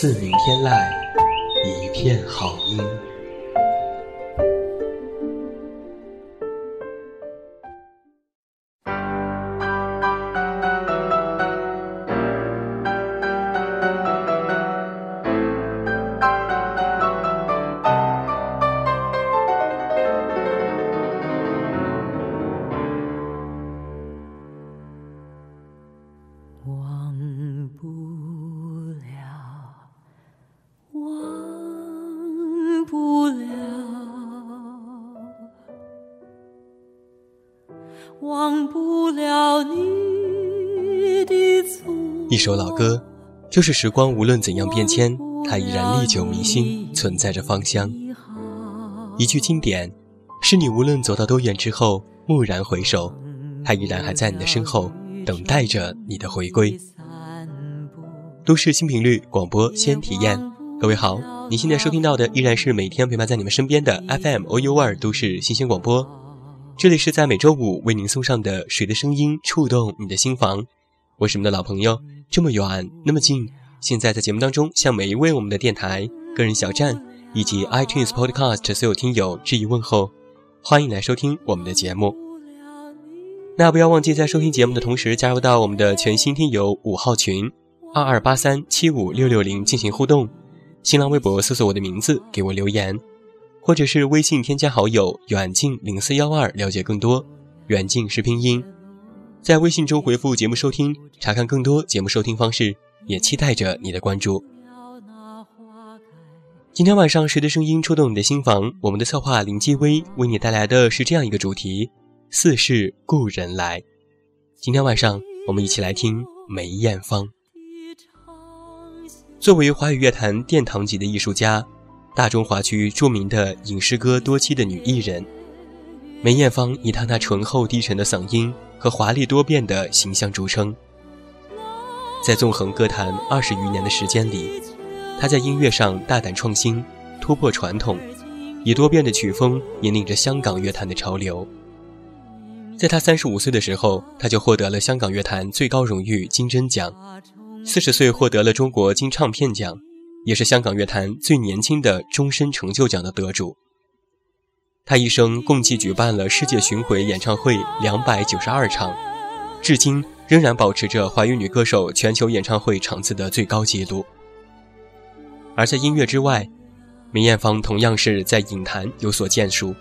四名天籁，一片好音。一首老歌，就是时光无论怎样变迁，它依然历久弥新，存在着芳香。一句经典，是你无论走到多远之后，蓦然回首，它依然还在你的身后，等待着你的回归。都市新频率广播，先体验。各位好，你现在收听到的依然是每天陪伴在你们身边的 FM O U 二都市新鲜广播。这里是在每周五为您送上的《谁的声音》触动你的心房。我是你们的老朋友，这么远，那么近。现在在节目当中，向每一位我们的电台个人小站以及 iTunes Podcast 所有听友致以问候，欢迎来收听我们的节目。那不要忘记在收听节目的同时，加入到我们的全新听友五号群二二八三七五六六零进行互动。新浪微博搜索我的名字给我留言，或者是微信添加好友远近零四幺二了解更多，远近是拼音。在微信中回复“节目收听”，查看更多节目收听方式，也期待着你的关注。今天晚上谁的声音触动你的心房？我们的策划林继威为你带来的是这样一个主题：“似是故人来。”今天晚上我们一起来听梅艳芳。作为华语乐坛殿堂级的艺术家，大中华区著名的影视歌多栖的女艺人，梅艳芳以她那醇厚低沉的嗓音。和华丽多变的形象著称，在纵横歌坛二十余年的时间里，他在音乐上大胆创新，突破传统，以多变的曲风引领着香港乐坛的潮流。在他三十五岁的时候，他就获得了香港乐坛最高荣誉金针奖；四十岁获得了中国金唱片奖，也是香港乐坛最年轻的终身成就奖的得主。她一生共计举办了世界巡回演唱会两百九十二场，至今仍然保持着华语女歌手全球演唱会场次的最高纪录。而在音乐之外，梅艳芳同样是在影坛有所建树，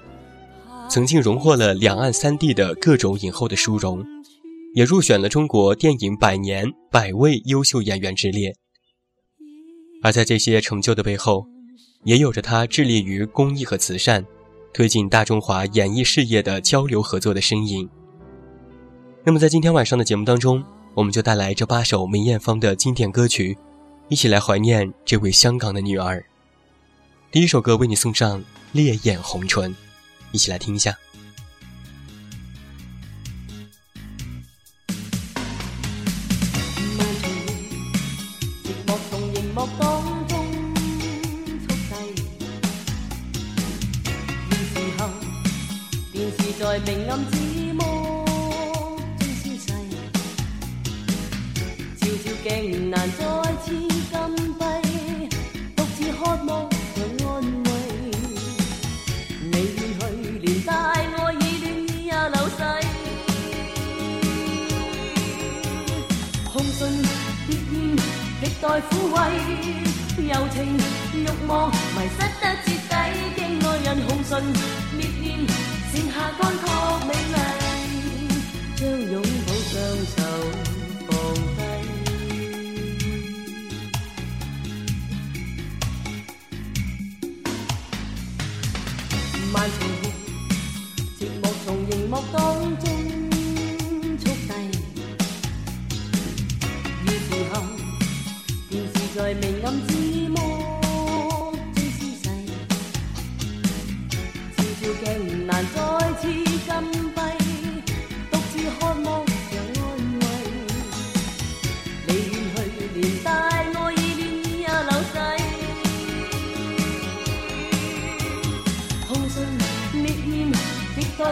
曾经荣获了两岸三地的各种影后的殊荣，也入选了中国电影百年百位优秀演员之列。而在这些成就的背后，也有着她致力于公益和慈善。推进大中华演艺事业的交流合作的身影。那么，在今天晚上的节目当中，我们就带来这八首梅艳芳的经典歌曲，一起来怀念这位香港的女儿。第一首歌为你送上《烈焰红唇》，一起来听一下。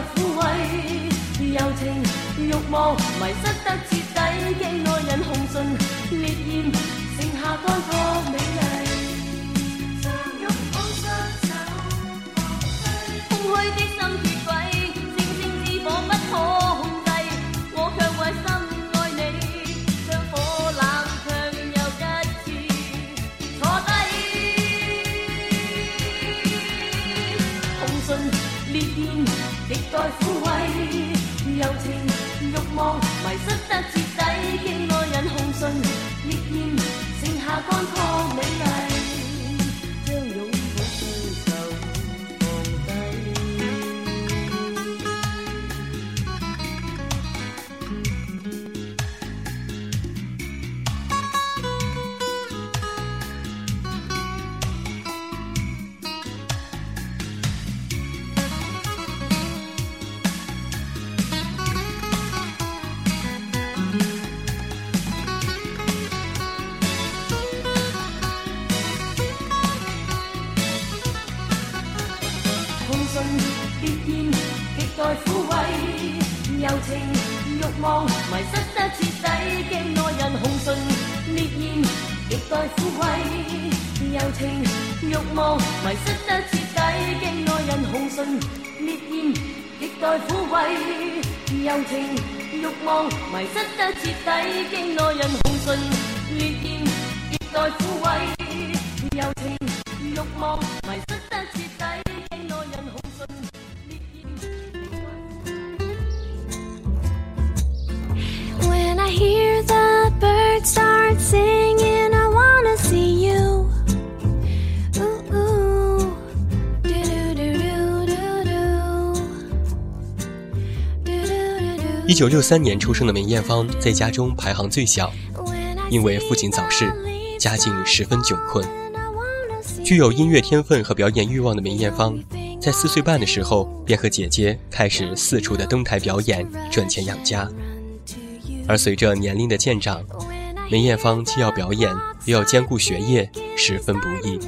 苦味，柔情欲望，迷失得彻底，镜爱人红唇烈焰，剩下干涸美丽。欲望迷失得彻底，寄爱人红唇烈焰剩下干枯。丽。烈焰，極待撫慰。柔情慾望，迷失得徹底。驚內人紅唇，烈焰极待抚慰。柔情欲望，迷失得彻底。驚爱人红唇，烈焰极待抚慰。柔情欲望，迷失得彻底。驚爱人红唇，烈焰极待抚慰。柔情欲望迷失得彻底驚爱人红唇烈焰极待抚慰柔情欲望一九六三年出生的梅艳芳在家中排行最小，因为父亲早逝，家境十分窘困。具有音乐天分和表演欲望的梅艳芳，在四岁半的时候便和姐姐开始四处的登台表演，赚钱养家。而随着年龄的渐长，梅艳芳既要表演又要兼顾学业，十分不易。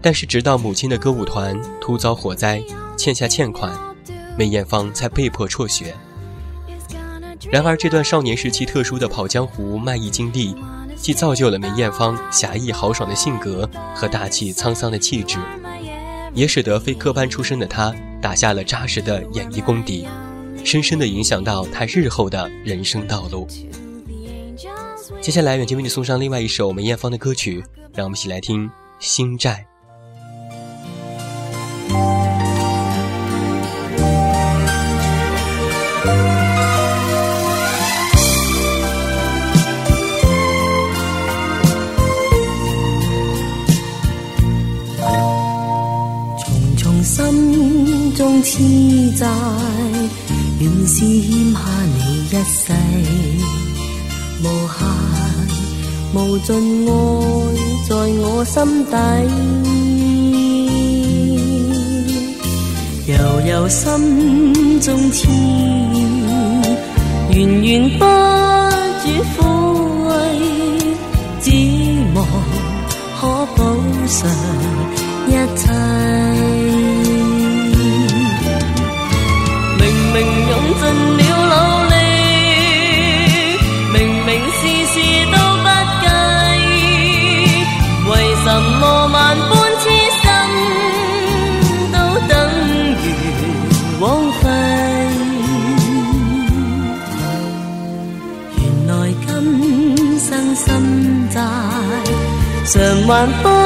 但是直到母亲的歌舞团突遭火灾，欠下欠款。梅艳芳才被迫辍学。然而，这段少年时期特殊的跑江湖卖艺经历，既造就了梅艳芳侠义豪爽的性格和大气沧桑的气质，也使得非科班出身的她打下了扎实的演艺功底，深深的影响到她日后的人生道路。接下来，远近为你送上另外一首梅艳芳的歌曲，让我们一起来听《心债》。痴債，原是欠下你一世無限無盡愛，在我心底，悠悠心中牽，源源不絕苦慰，指望可補償一切。事都不計，為什麼萬般痴心都等如枉費？原來今生心債，償還不。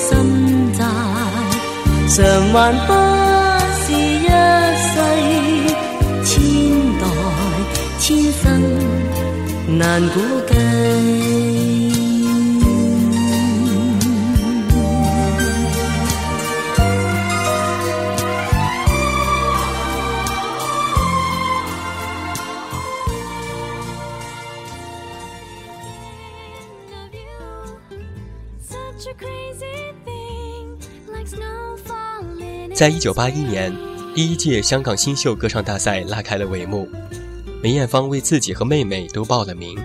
心债，偿还不是一世，千代千生难估计。在一九八一年，第一届香港新秀歌唱大赛拉开了帷幕，梅艳芳为自己和妹妹都报了名，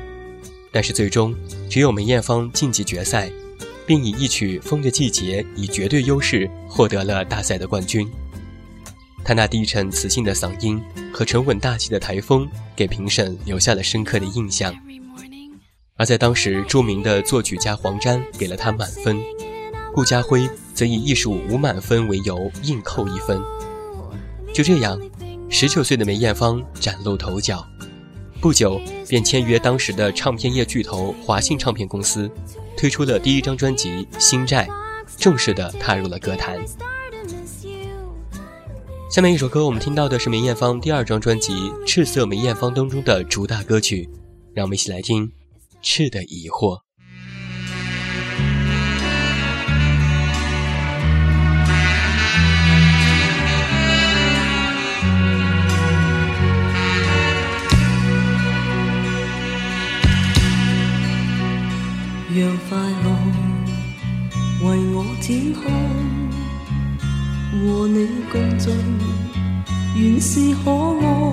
但是最终只有梅艳芳晋级决赛，并以一曲《风的季节》以绝对优势获得了大赛的冠军。她那低沉磁性的嗓音和沉稳大气的台风给评审留下了深刻的印象，而在当时著名的作曲家黄沾给了她满分。顾嘉辉则以艺术无满分为由，硬扣一分。就这样，十九岁的梅艳芳崭露头角，不久便签约当时的唱片业巨头华信唱片公司，推出了第一张专辑《星债》，正式的踏入了歌坛。下面一首歌，我们听到的是梅艳芳第二张专辑《赤色梅艳芳》当中的主打歌曲，让我们一起来听《赤的疑惑》。让快乐为我展开，和你共聚，原是可爱。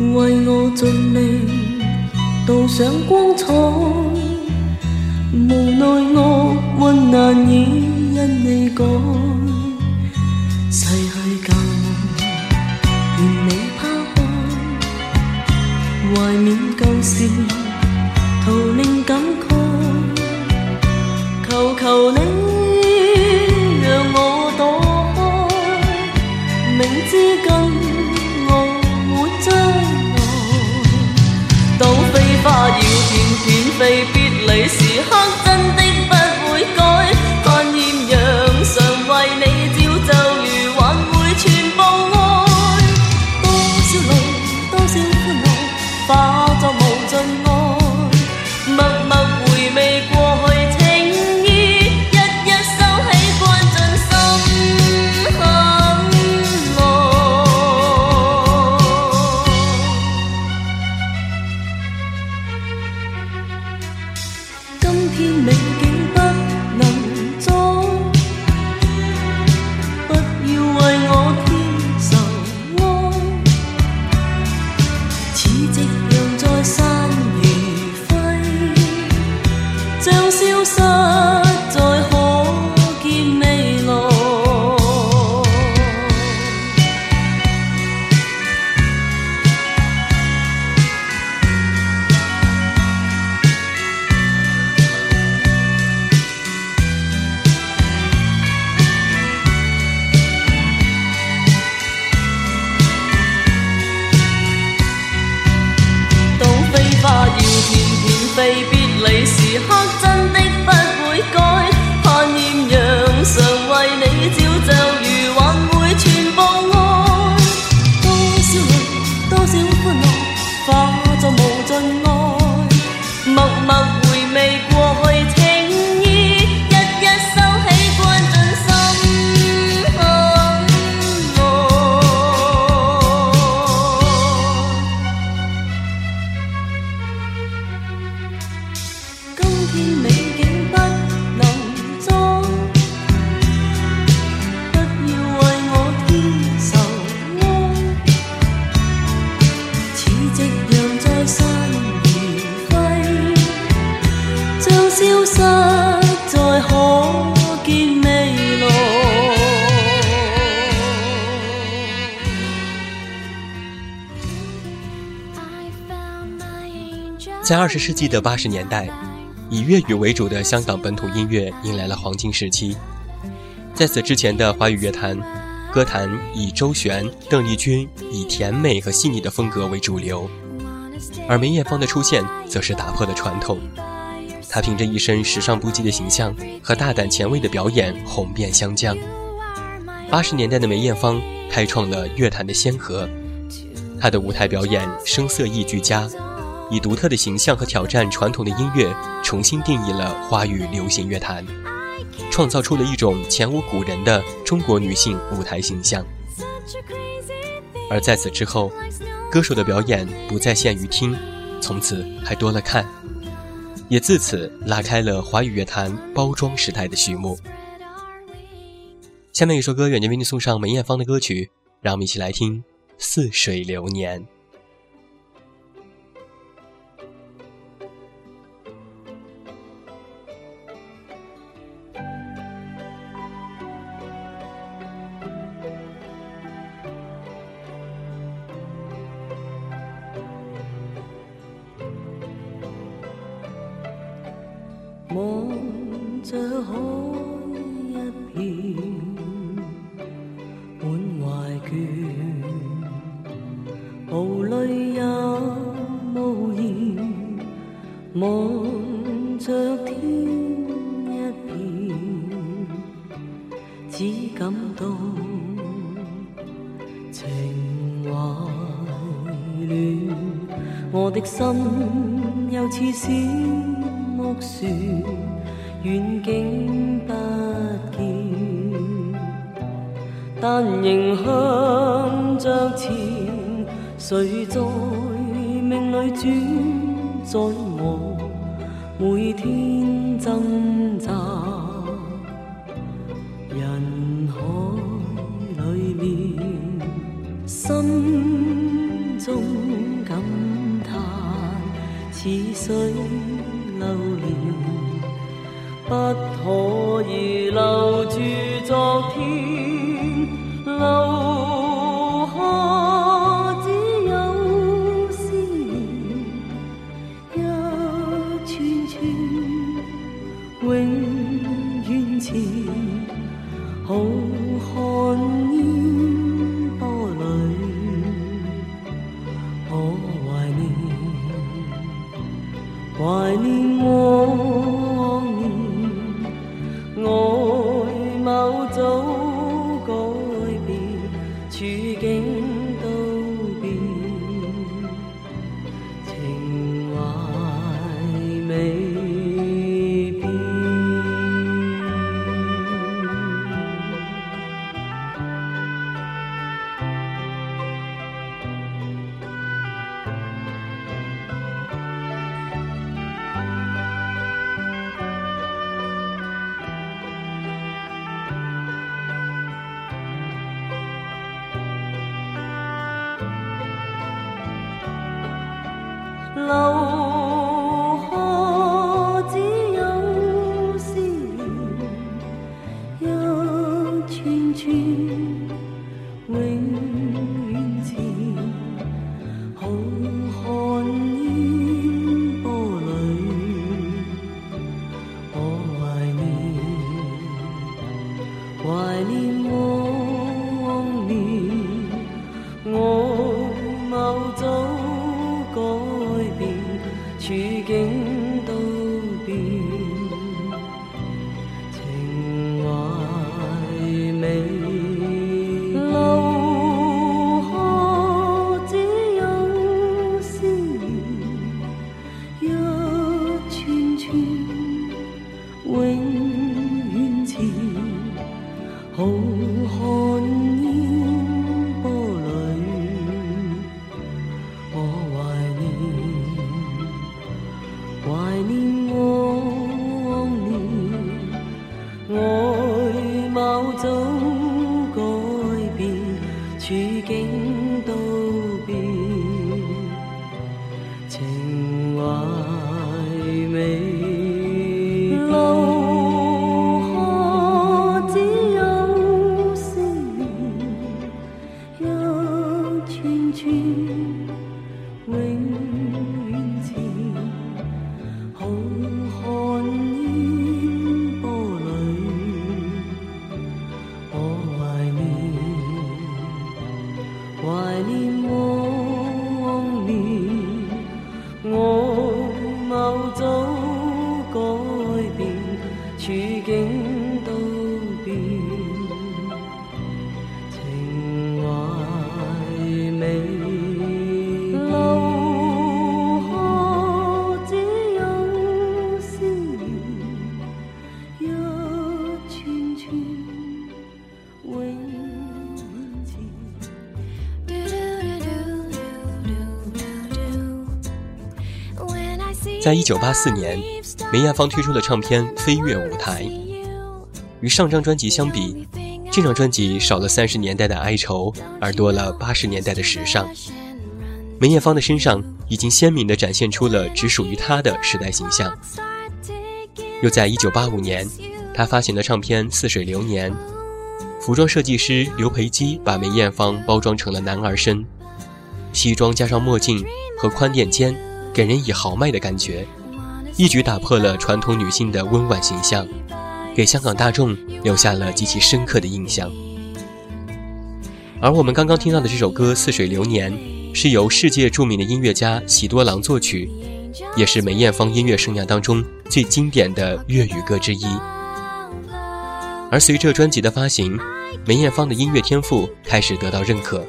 为我尽力，镀上光彩。无奈恶运难以因你改，逝去旧梦，愿你抛开，怀缅旧事，徒令感。求你讓我躲開，明知跟我沒將來。當飛花要片片飛，別離時刻真的不會改。看豔陽常為你照，就如還會全部愛。多少淚，多少歡樂，快。在二十世纪的八十年代，以粤语为主的香港本土音乐迎来了黄金时期。在此之前的华语乐坛，歌坛以周璇、邓丽君以甜美和细腻的风格为主流，而梅艳芳的出现则是打破了传统。她凭着一身时尚不羁的形象和大胆前卫的表演，红遍香江。八十年代的梅艳芳开创了乐坛的先河，她的舞台表演声色艺俱佳。以独特的形象和挑战传统的音乐，重新定义了华语流行乐坛，创造出了一种前无古人的中国女性舞台形象。而在此之后，歌手的表演不再限于听，从此还多了看，也自此拉开了华语乐坛包装时代的序幕。下面一首歌，远近为你送上梅艳芳的歌曲，让我们一起来听《似水流年》。海一片，满怀倦，无泪也无言，望着天一片，只感到情怀乱。我的心又似小木船。在我每天挣扎人海里面，心中感叹，似水流年，不可以留住昨天。lâu 在一九八四年，梅艳芳推出了唱片《飞跃舞台》，与上张专辑相比，这张专辑少了三十年代的哀愁，而多了八十年代的时尚。梅艳芳的身上已经鲜明地展现出了只属于她的时代形象。又在一九八五年，她发行的唱片《似水流年》，服装设计师刘培基把梅艳芳包装成了男儿身，西装加上墨镜和宽垫肩。给人以豪迈的感觉，一举打破了传统女性的温婉形象，给香港大众留下了极其深刻的印象。而我们刚刚听到的这首歌《似水流年》，是由世界著名的音乐家喜多郎作曲，也是梅艳芳音乐生涯当中最经典的粤语歌之一。而随着专辑的发行，梅艳芳的音乐天赋开始得到认可。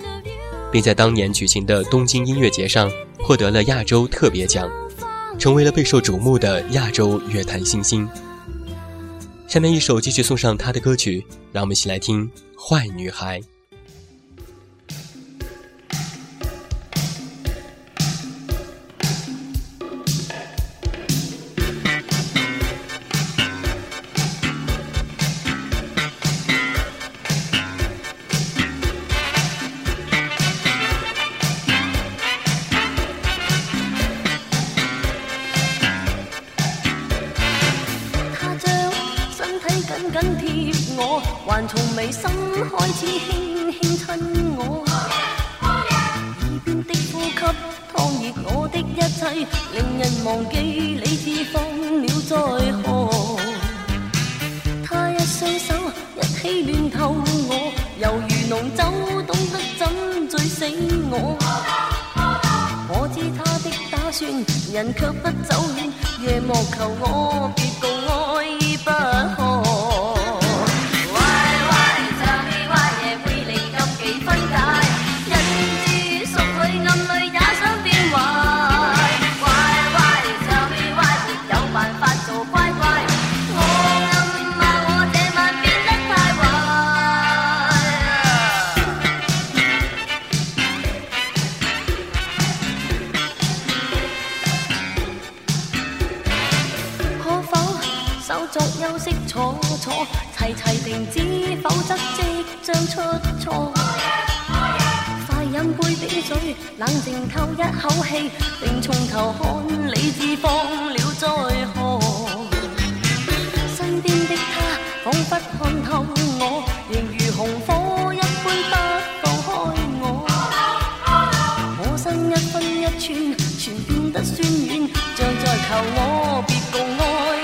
并在当年举行的东京音乐节上获得了亚洲特别奖，成为了备受瞩目的亚洲乐坛新星。下面一首继续送上她的歌曲，让我们一起来听《坏女孩》。开始轻轻亲我，耳边的呼吸烫热我的一切，令人忘记你智放了再何。他一双手一起乱透我，犹如浓酒懂得怎醉死我。我知他的打算，人却不走远，夜莫求我别告我。冷静透一口气，并从头看，理智放了再看。身边的他仿佛看透我，仍如红火一般不放开我。我身一分一寸全变得酸软，像在求我别共爱。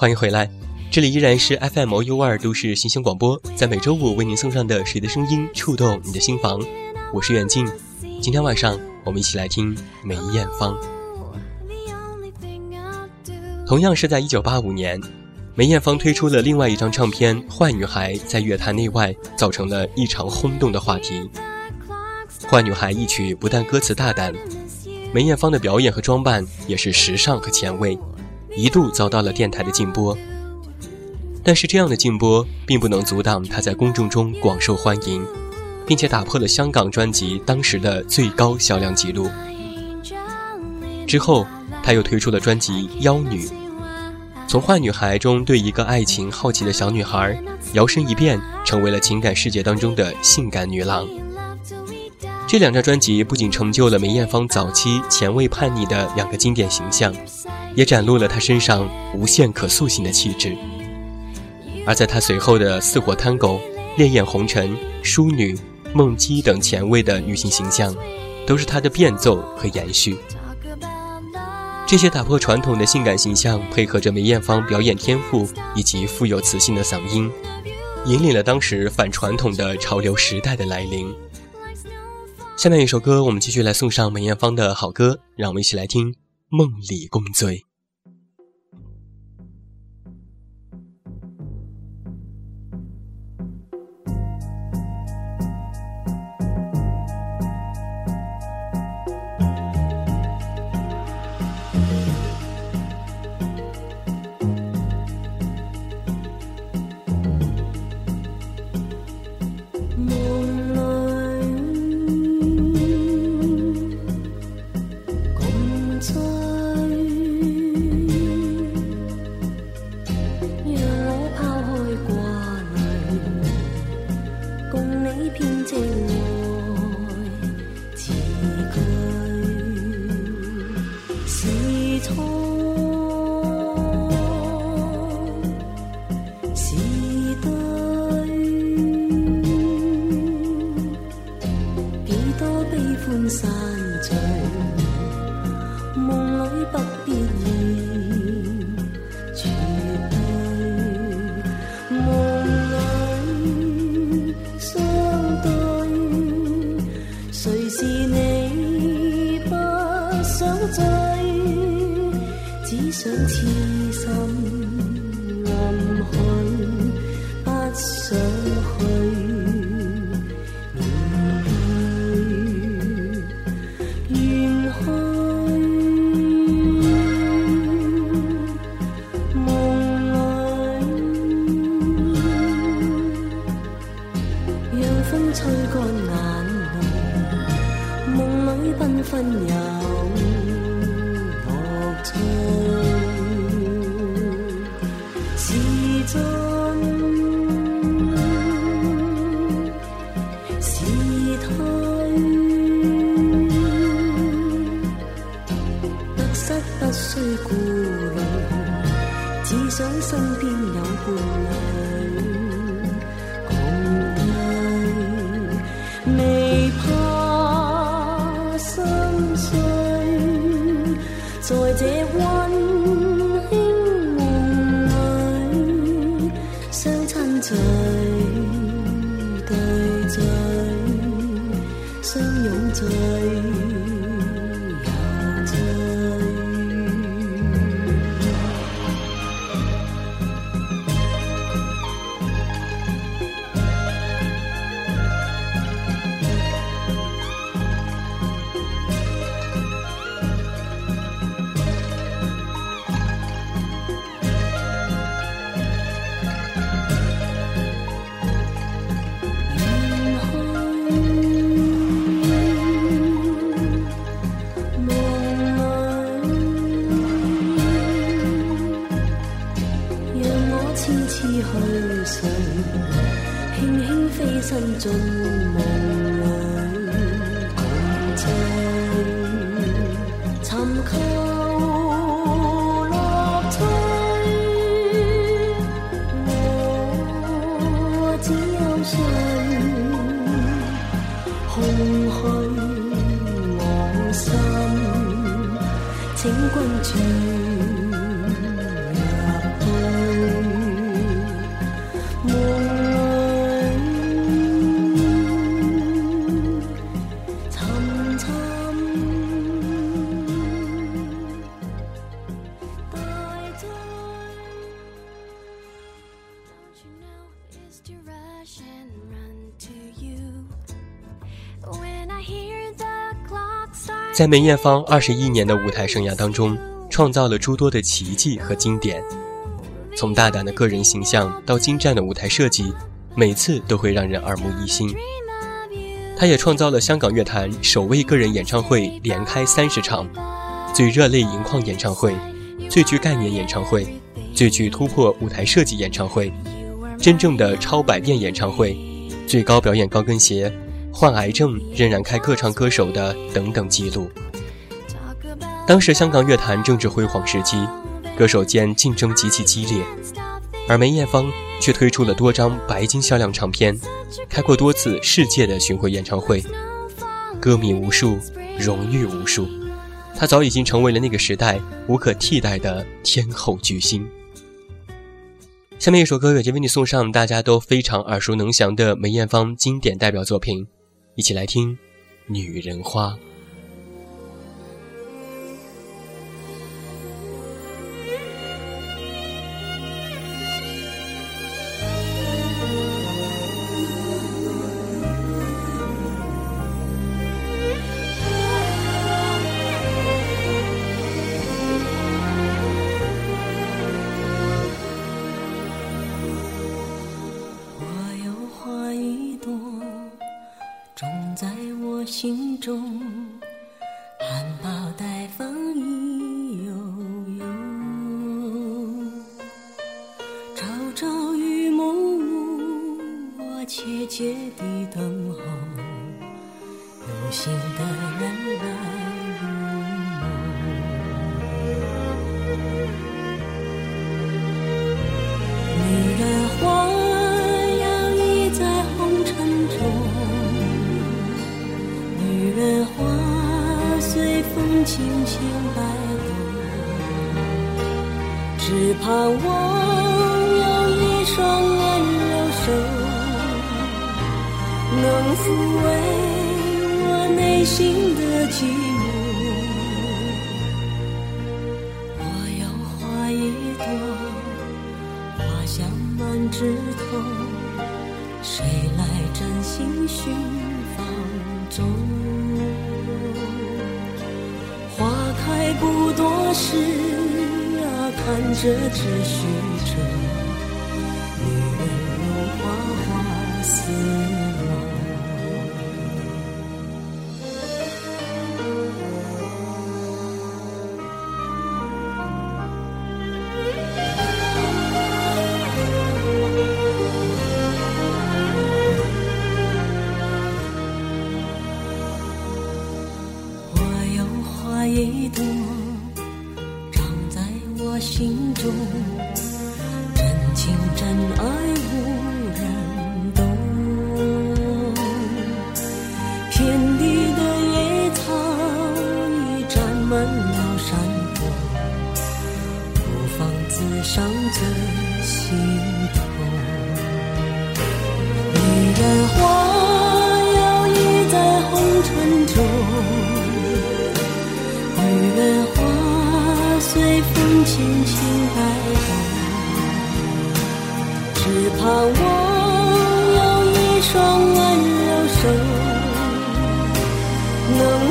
欢迎回来，这里依然是 FM U2 都市新星广播，在每周五为您送上的谁的声音触动你的心房，我是袁静。今天晚上我们一起来听梅艳芳。同样是在一九八五年，梅艳芳推出了另外一张唱片《坏女孩》，在乐坛内外造成了一场轰动的话题。《坏女孩》一曲不但歌词大胆，梅艳芳的表演和装扮也是时尚和前卫。一度遭到了电台的禁播，但是这样的禁播并不能阻挡她在公众中广受欢迎，并且打破了香港专辑当时的最高销量记录。之后，她又推出了专辑《妖女》，从坏女孩中对一个爱情好奇的小女孩，摇身一变成为了情感世界当中的性感女郎。这两张专辑不仅成就了梅艳芳早期前卫叛逆的两个经典形象。也展露了她身上无限可塑性的气质，而在她随后的《似火贪狗》《烈焰红尘》《淑女梦姬》等前卫的女性形象，都是她的变奏和延续。这些打破传统的性感形象，配合着梅艳芳表演天赋以及富有磁性的嗓音，引领了当时反传统的潮流时代的来临。下面一首歌，我们继续来送上梅艳芳的好歌，让我们一起来听《梦里共醉》。tanto 醉，醉，醉，相拥醉。在梅艳芳二十一年的舞台生涯当中，创造了诸多的奇迹和经典。从大胆的个人形象到精湛的舞台设计，每次都会让人耳目一新。她也创造了香港乐坛首位个人演唱会连开三十场、最热泪盈眶演唱会、最具概念演唱会、最具突破舞台设计演唱会、真正的超百变演唱会、最高表演高跟鞋。患癌症仍然开歌唱歌手的等等记录。当时香港乐坛正值辉煌时期，歌手间竞争极其激烈，而梅艳芳却推出了多张白金销量唱片，开过多次世界的巡回演唱会，歌迷无数，荣誉无数，她早已经成为了那个时代无可替代的天后巨星。下面一首歌远近为你送上大家都非常耳熟能详的梅艳芳经典代表作品。一起来听《女人花》。谁来真心寻芳踪？花开不多时啊，看着只须折。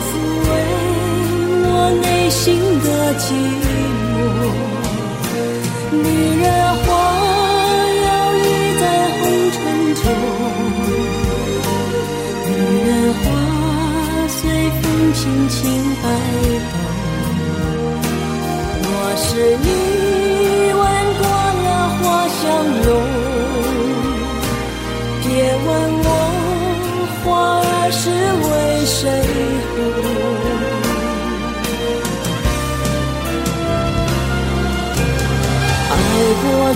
抚慰我内心的寂寞，女人花摇曳在红尘中，女人花随风轻轻摆动。若是你闻过了花香浓。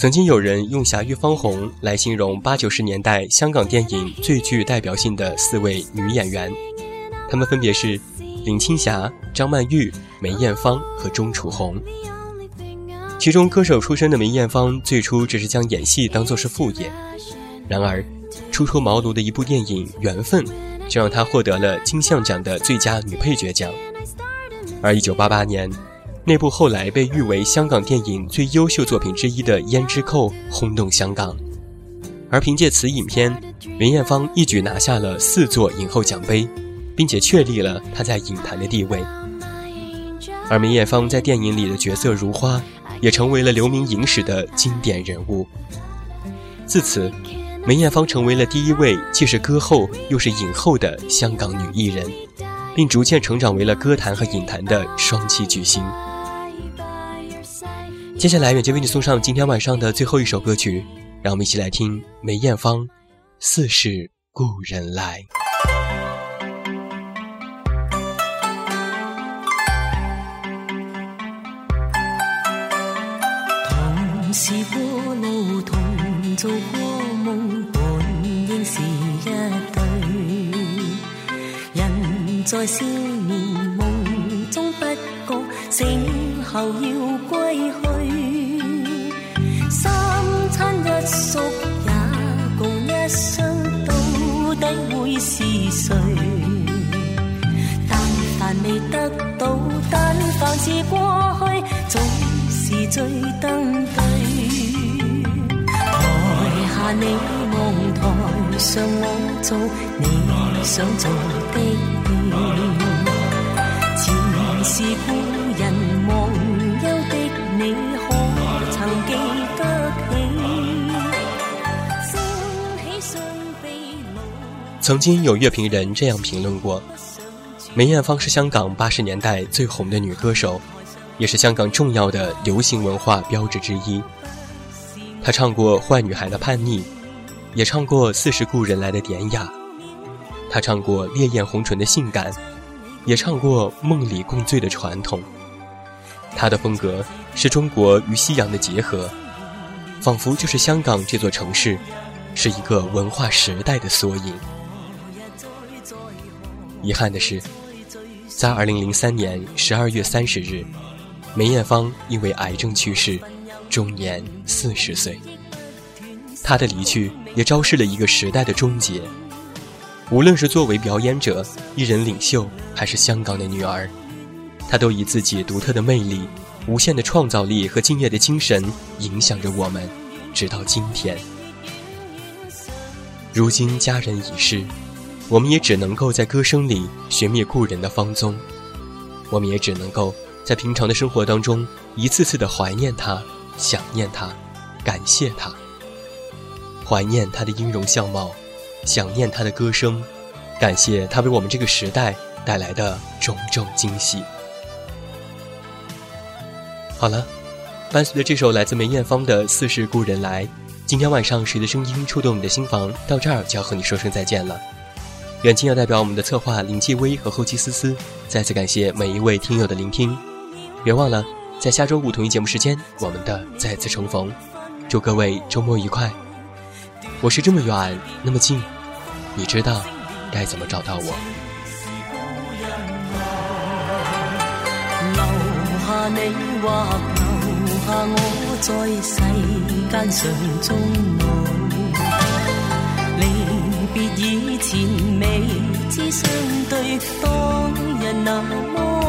曾经有人用“霞遇芳红”来形容八九十年代香港电影最具代表性的四位女演员，她们分别是林青霞、张曼玉、梅艳芳和钟楚红。其中，歌手出身的梅艳芳最初只是将演戏当做是副业，然而初出茅庐的一部电影《缘分》就让她获得了金像奖的最佳女配角奖。而一九八八年。那部后来被誉为香港电影最优秀作品之一的《胭脂扣》轰动香港，而凭借此影片，梅艳芳一举拿下了四座影后奖杯，并且确立了她在影坛的地位。而梅艳芳在电影里的角色如花，也成为了留名影史的经典人物。自此，梅艳芳成为了第一位既是歌后又是影后的香港女艺人，并逐渐成长为了歌坛和影坛的双栖巨星。接下来，远杰为你送上今天晚上的最后一首歌曲，让我们一起来听梅艳芳《似是故人来》。同是过路，同做过梦，本应是一对，人在少年梦。终不觉醒后要归去，三餐一宿也共一生，到底会是谁？但凡未得到，但凡是过去，总是最登对。台下你望，台上我做，你想做的。曾经有乐评人这样评论过：梅艳芳是香港八十年代最红的女歌手，也是香港重要的流行文化标志之一。她唱过《坏女孩的叛逆》，也唱过《四十故人来的典雅》；她唱过《烈焰红唇的性感》，也唱过《梦里共醉的传统》。她的风格是中国与西洋的结合，仿佛就是香港这座城市，是一个文化时代的缩影。遗憾的是，在二零零三年十二月三十日，梅艳芳因为癌症去世，终年四十岁。她的离去也昭示了一个时代的终结。无论是作为表演者、艺人领袖，还是香港的女儿，她都以自己独特的魅力、无限的创造力和敬业的精神影响着我们，直到今天。如今，佳人已逝。我们也只能够在歌声里寻觅故人的芳踪，我们也只能够在平常的生活当中一次次的怀念他、想念他、感谢他，怀念他的音容相貌，想念他的歌声，感谢他为我们这个时代带来的种种惊喜。好了，伴随着这首来自梅艳芳的《似是故人来》，今天晚上谁的声音触动你的心房？到这儿就要和你说声再见了。远近要代表我们的策划林继威和后期思思，再次感谢每一位听友的聆听。别忘了，在下周五同一节目时间，我们的再次重逢。祝各位周末愉快！我是这么远，那么近，你知道该怎么找到我？别以前未知相对，当日那么。